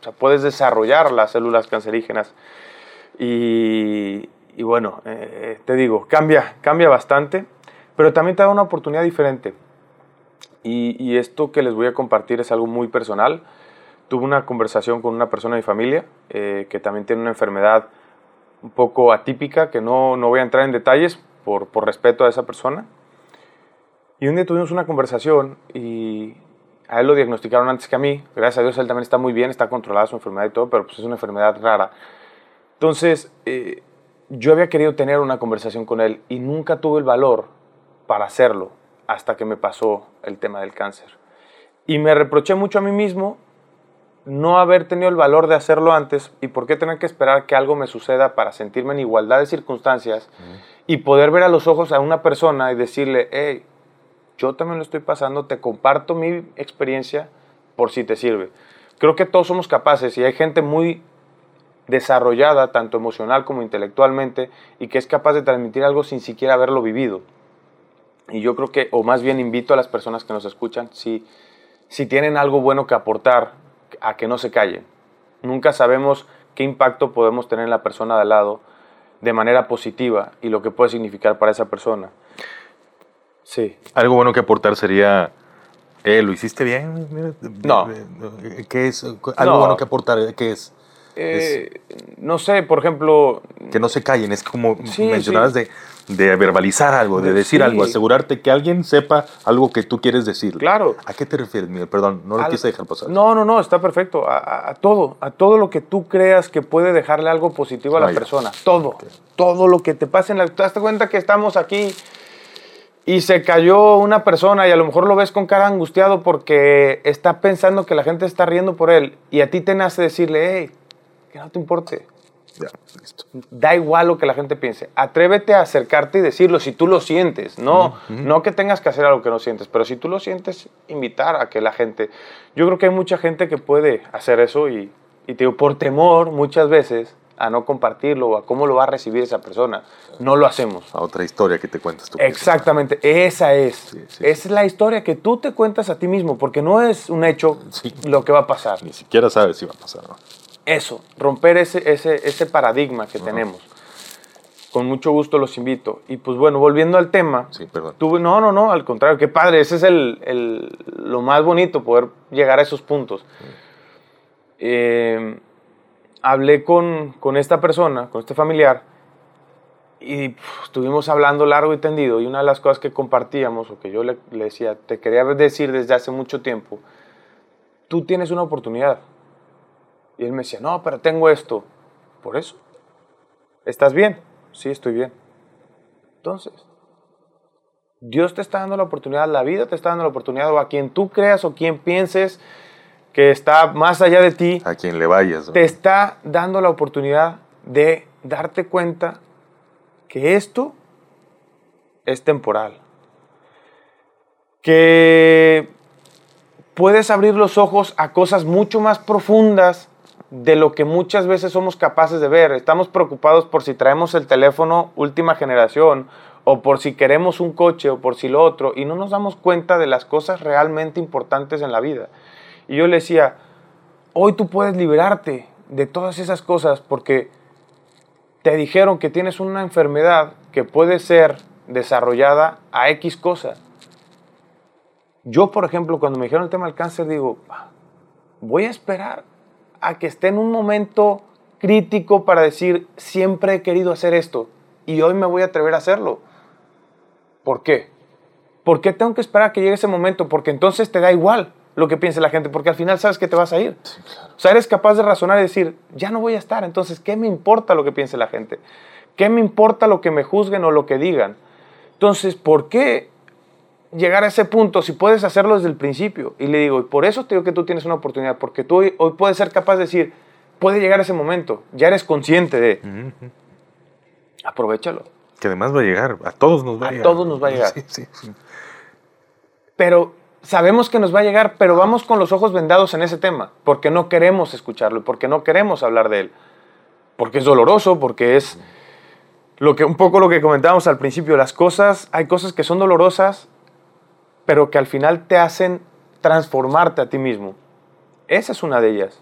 o sea, puedes desarrollar las células cancerígenas. Y, y bueno, eh, te digo, cambia, cambia bastante, pero también te da una oportunidad diferente. Y, esto que les voy a compartir es algo muy personal. Tuve una conversación con una persona de mi familia eh, que también tiene una enfermedad un poco atípica, que no, no voy a entrar en detalles por, por respeto a esa persona. Y un día tuvimos una conversación y a él lo diagnosticaron antes que a mí. Gracias a Dios él también está muy bien, está controlada su enfermedad y todo, pero pues es una enfermedad rara. Entonces, eh, yo había querido tener una conversación con él y nunca tuve el valor para hacerlo hasta que me pasó el tema del cáncer. Y me reproché mucho a mí mismo no haber tenido el valor de hacerlo antes y por qué tener que esperar que algo me suceda para sentirme en igualdad de circunstancias y poder ver a los ojos a una persona y decirle, hey, yo también lo estoy pasando, te comparto mi experiencia por si te sirve. Creo que todos somos capaces y hay gente muy desarrollada, tanto emocional como intelectualmente, y que es capaz de transmitir algo sin siquiera haberlo vivido. Y yo creo que, o más bien invito a las personas que nos escuchan, si, si tienen algo bueno que aportar, a que no se callen. Nunca sabemos qué impacto podemos tener en la persona de al lado de manera positiva y lo que puede significar para esa persona. Sí. Algo bueno que aportar sería, eh, ¿lo hiciste bien? No. ¿Qué es? Algo No. bueno que aportar, ¿qué es? Eh, no sé, por ejemplo, Que no se callen, es como Sí, mencionabas de, de verbalizar algo, de De- decir sí. algo, asegurarte que alguien sepa algo que tú quieres decir. Claro. ¿A qué te refieres, Miguel? Perdón, no lo Al- quise dejar pasar. No, no, no, está perfecto. A, a- a todo, a todo lo que tú creas que puede dejarle algo positivo a la Vaya. persona. Todo, todo lo que te pase en la... ¿Te das cuenta que estamos aquí y se cayó una persona y a lo mejor lo ves con cara angustiado porque está pensando que la gente está riendo por él y a ti te nace decirle, hey, que no te importe. Ya, listo. Da igual lo que la gente piense. Atrévete a acercarte y decirlo si tú lo sientes. No, no que tengas que hacer algo que no sientes, pero si tú lo sientes, invitar a que la gente. Yo creo que hay mucha gente que puede hacer eso y, y te digo, por temor muchas veces a no compartirlo o a cómo lo va a recibir esa persona, no lo hacemos. A otra historia que te cuentas tú. Exactamente, esa es. sí. Es la historia que tú te cuentas a ti mismo, porque no es un hecho lo que va a pasar. Ni siquiera sabes si va a pasar. ¿no? Eso, romper ese, ese, ese paradigma que tenemos. Con mucho gusto los invito. Y pues bueno, volviendo al tema. Sí, perdón. No, no, no, al contrario, qué padre. Ese es el, el- lo más bonito, poder llegar a esos puntos. Eh, hablé con, con esta persona, con este familiar, y estuvimos hablando largo y tendido. Y una de las cosas que compartíamos, o que yo le, le decía, te quería decir desde hace mucho tiempo, tú tienes una oportunidad. Y él me decía, no, pero tengo esto. Por eso. ¿Estás bien? Sí, estoy bien. Entonces, Dios te está dando la oportunidad, la vida te está dando la oportunidad, o a quien tú creas o quien pienses que está más allá de ti, A quien le vayas. ¿no? te está dando la oportunidad de darte cuenta que esto es temporal. Que puedes abrir los ojos a cosas mucho más profundas de lo que muchas veces somos capaces de ver. Estamos preocupados por si traemos el teléfono última generación o por si queremos un coche o por si lo otro y no nos damos cuenta de las cosas realmente importantes en la vida. Y yo le decía, hoy tú puedes liberarte de todas esas cosas porque te dijeron que tienes una enfermedad que puede ser desarrollada a X cosa. Yo, por ejemplo, cuando me dijeron el tema del cáncer, digo, "Ah, voy a esperar a que esté en un momento crítico para decir, siempre he querido hacer esto y hoy me voy a atrever a hacerlo. ¿Por qué? ¿Por qué tengo que esperar a que llegue ese momento? Porque entonces te da igual lo que piense la gente, porque al final sabes que te vas a ir. O sea, eres capaz de razonar y decir, ya no voy a estar, entonces, ¿qué me importa lo que piense la gente? ¿Qué me importa lo que me juzguen o lo que digan? Entonces, ¿por qué llegar a ese punto si puedes hacerlo desde el principio? Y le digo, y por eso te digo que tú tienes una oportunidad, porque tú hoy, hoy puedes ser capaz de decir, puede llegar ese momento, ya eres consciente de, Ujú. aprovechalo. Que además va a llegar. A todos nos va a, A llegar. todos nos va a llegar. Sí, sí, sí. pero sabemos que nos va a llegar, pero vamos con los ojos vendados en ese tema, porque no queremos escucharlo, porque no queremos hablar de él, porque es doloroso, porque es lo que un poco lo que comentábamos al principio, las cosas, hay cosas que son dolorosas, pero que al final te hacen transformarte a ti mismo. Esa es una de ellas.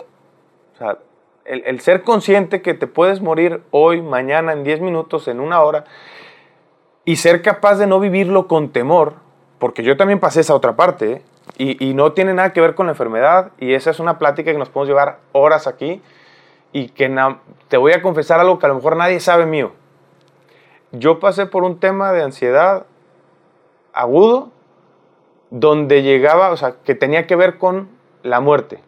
O sea, el, ser consciente que te puedes morir hoy, mañana, en 10 minutos, en una hora, y ser capaz de no vivirlo con temor, porque yo también pasé esa otra parte, y, y no tiene nada que ver con la enfermedad, y esa es una plática que nos podemos llevar horas aquí, y que te voy a confesar algo que a lo mejor nadie sabe mío. Yo pasé por un tema de ansiedad agudo, donde llegaba, o sea, que tenía que ver con la muerte.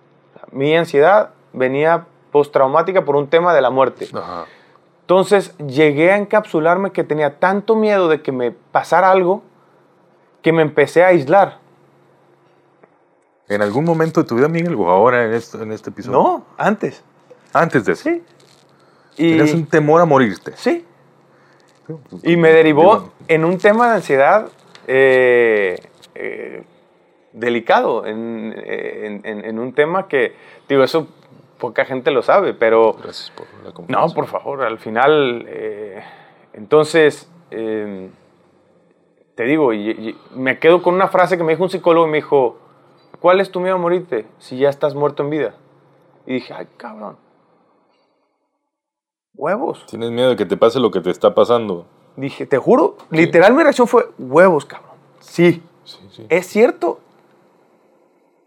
Mi ansiedad venía postraumática por un tema de la muerte. Ajá. Entonces llegué a encapsularme que tenía tanto miedo de que me pasara algo que me empecé a aislar. ¿En algún momento de tu vida, Miguel, o ahora en, esto, en este episodio? No, antes. Antes de eso. Sí. Y, Tenías un temor a morirte. sí. Y me derivó en un tema de ansiedad eh, eh, delicado, en, en- en- un tema que, digo, eso poca gente lo sabe, pero... Gracias por la confianza. No, por favor, al final, eh, entonces, eh, te digo, y, y me quedo con una frase que me dijo un psicólogo y me dijo, ¿cuál es tu miedo a morirte si ya estás muerto en vida? Y dije, ay, cabrón, huevos. Tienes miedo de que te pase lo que te está pasando. Dije, te juro, literal mi reacción fue, huevos, cabrón. Sí, Sí, es cierto.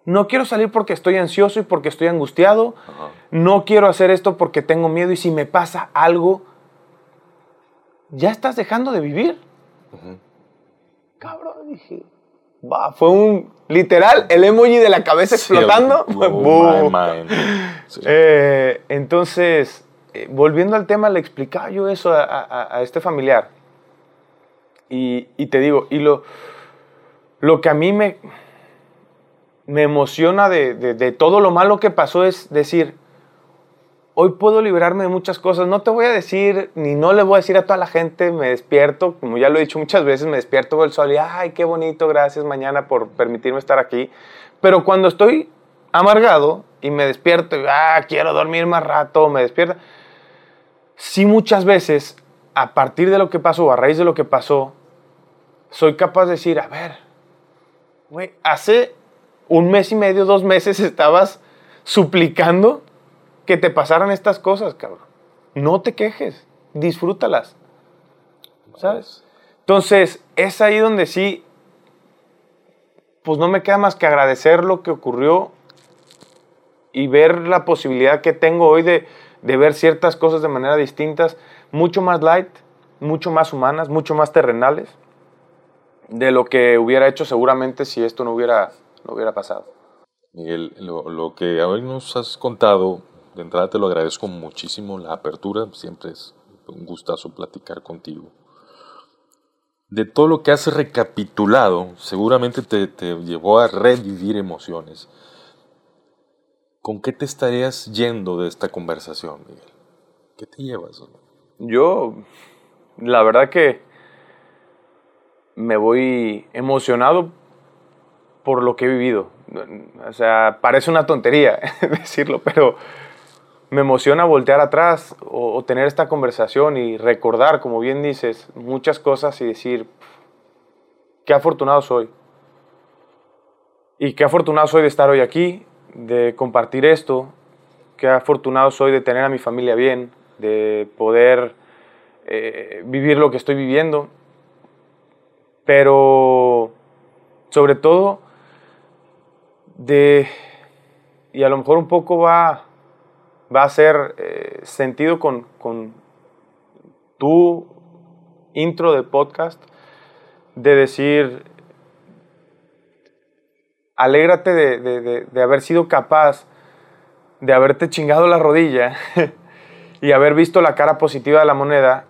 No quiero salir porque estoy ansioso y porque estoy angustiado. Ajá. No quiero hacer esto porque tengo miedo y si me pasa algo, ya estás dejando de vivir. Cabrón, dije. Va, fue un literal el emoji de la cabeza explotando. Fue oh, boom. Sí. Eh, entonces, eh, volviendo al tema, le explicaba yo eso a, a- a este familiar. Y, y te digo, y lo, lo que a mí me, me emociona de, de- todo lo malo que pasó es decir, hoy puedo liberarme de muchas cosas. No te voy a decir, ni no le voy a decir a toda la gente, me despierto, como ya lo he dicho muchas veces, me despierto veo el sol y, ay, qué bonito, gracias mañana por permitirme estar aquí. Pero cuando estoy amargado y me despierto y, ah, quiero dormir más rato, me despierta, sí muchas veces, a partir de lo que pasó, a raíz de lo que pasó, soy capaz de decir, a ver, güey, hace un mes y medio, dos meses estabas suplicando que te pasaran estas cosas, cabrón. No te quejes, disfrútalas. ¿Sabes? Entonces, es ahí donde sí, pues no me queda más que agradecer lo que ocurrió y ver la posibilidad que tengo hoy de, de ver ciertas cosas de manera distintas, mucho más light, mucho más humanas, mucho más terrenales, de lo que hubiera hecho seguramente si esto no hubiera, no hubiera pasado. Miguel, lo, lo que hoy nos has contado de entrada te lo agradezco muchísimo la apertura, siempre es un gustazo platicar contigo. De todo lo que has recapitulado, seguramente te, te llevó a revivir emociones. ¿Con qué te estarías yendo de esta conversación, Miguel? ¿Qué te llevas? Yo, la verdad que me voy emocionado por lo que he vivido. O sea, parece una tontería decirlo, pero me emociona voltear atrás o, tener esta conversación y recordar, como bien dices, muchas cosas y decir, qué afortunado soy. Y qué afortunado soy de estar hoy aquí, de compartir esto, qué afortunado soy de tener a mi familia bien, de poder eh, vivir lo que estoy viviendo. Pero sobre todo de, y a lo mejor un poco va, va a ser eh, sentido con, con tu intro de podcast, de decir, alégrate de, de, de, haber sido capaz de haberte chingado la rodilla y haber visto la cara positiva de la moneda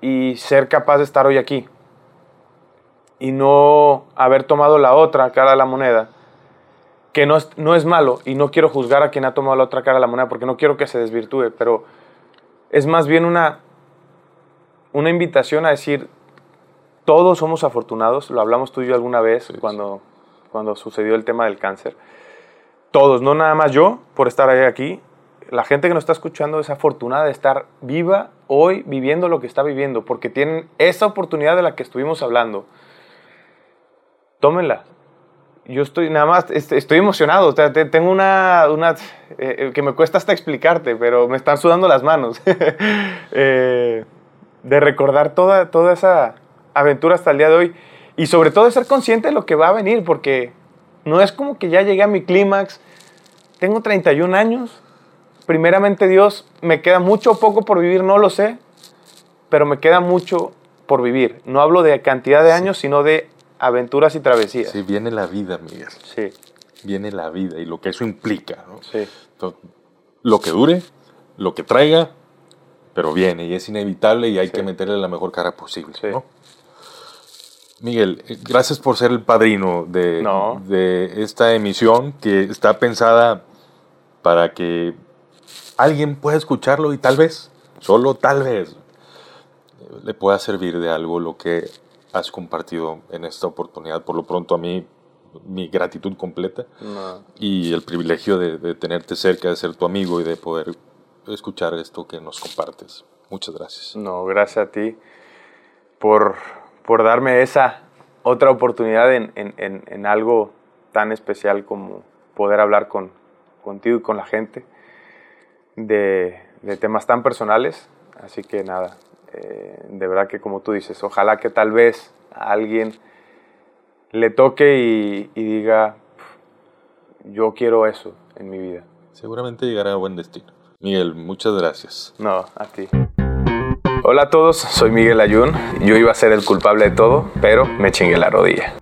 y ser capaz de estar hoy aquí y no haber tomado la otra cara de la moneda que no es, no es malo y no quiero juzgar a quien ha tomado la otra cara de la moneda porque no quiero que se desvirtúe, pero es más bien una, una invitación a decir, todos somos afortunados, lo hablamos tú y yo alguna vez cuando, cuando sucedió el tema del cáncer, todos, no nada más yo por estar aquí, la gente que nos está escuchando es afortunada de estar viva hoy viviendo lo que está viviendo, porque tienen esa oportunidad de la que estuvimos hablando. Tómenla, yo estoy nada más, estoy emocionado, o sea, tengo una, una eh, eh, que me cuesta hasta explicarte, pero me están sudando las manos, eh, de recordar toda, toda esa aventura hasta el día de hoy y sobre todo de ser consciente de lo que va a venir, porque no es como que ya llegué a mi clímax, tengo 31 años, primeramente Dios, me queda mucho o poco por vivir, no lo sé, pero me queda mucho por vivir. No hablo de cantidad de años, sino de aventuras y travesías. Sí, viene la vida, Miguel. Sí. Viene la vida y lo que eso implica, ¿no? Sí. lo que dure, lo que traiga, pero viene y es inevitable y hay que meterle la mejor cara posible, sí. ¿no? Miguel, eh, gracias por ser el padrino de, de esta emisión que está pensada para que alguien pueda escucharlo y tal vez, solo tal vez, le pueda servir de algo lo que has compartido en esta oportunidad. Por lo pronto a mí, mi gratitud completa y el privilegio de, tenerte cerca, de ser tu amigo y de poder escuchar esto que nos compartes. Muchas gracias. No, gracias a ti por, por darme esa otra oportunidad en, en, en, algo tan especial como poder hablar con, contigo y con la gente de, de temas tan personales. Así que nada, eh, de verdad que como tú dices, ojalá que tal vez a alguien le toque y, y diga, yo quiero eso en mi vida. Seguramente llegará a buen destino. Miguel, muchas gracias. No, a ti. Hola a todos, soy Miguel Ayun. Yo iba a ser el culpable de todo, pero me chingué la rodilla.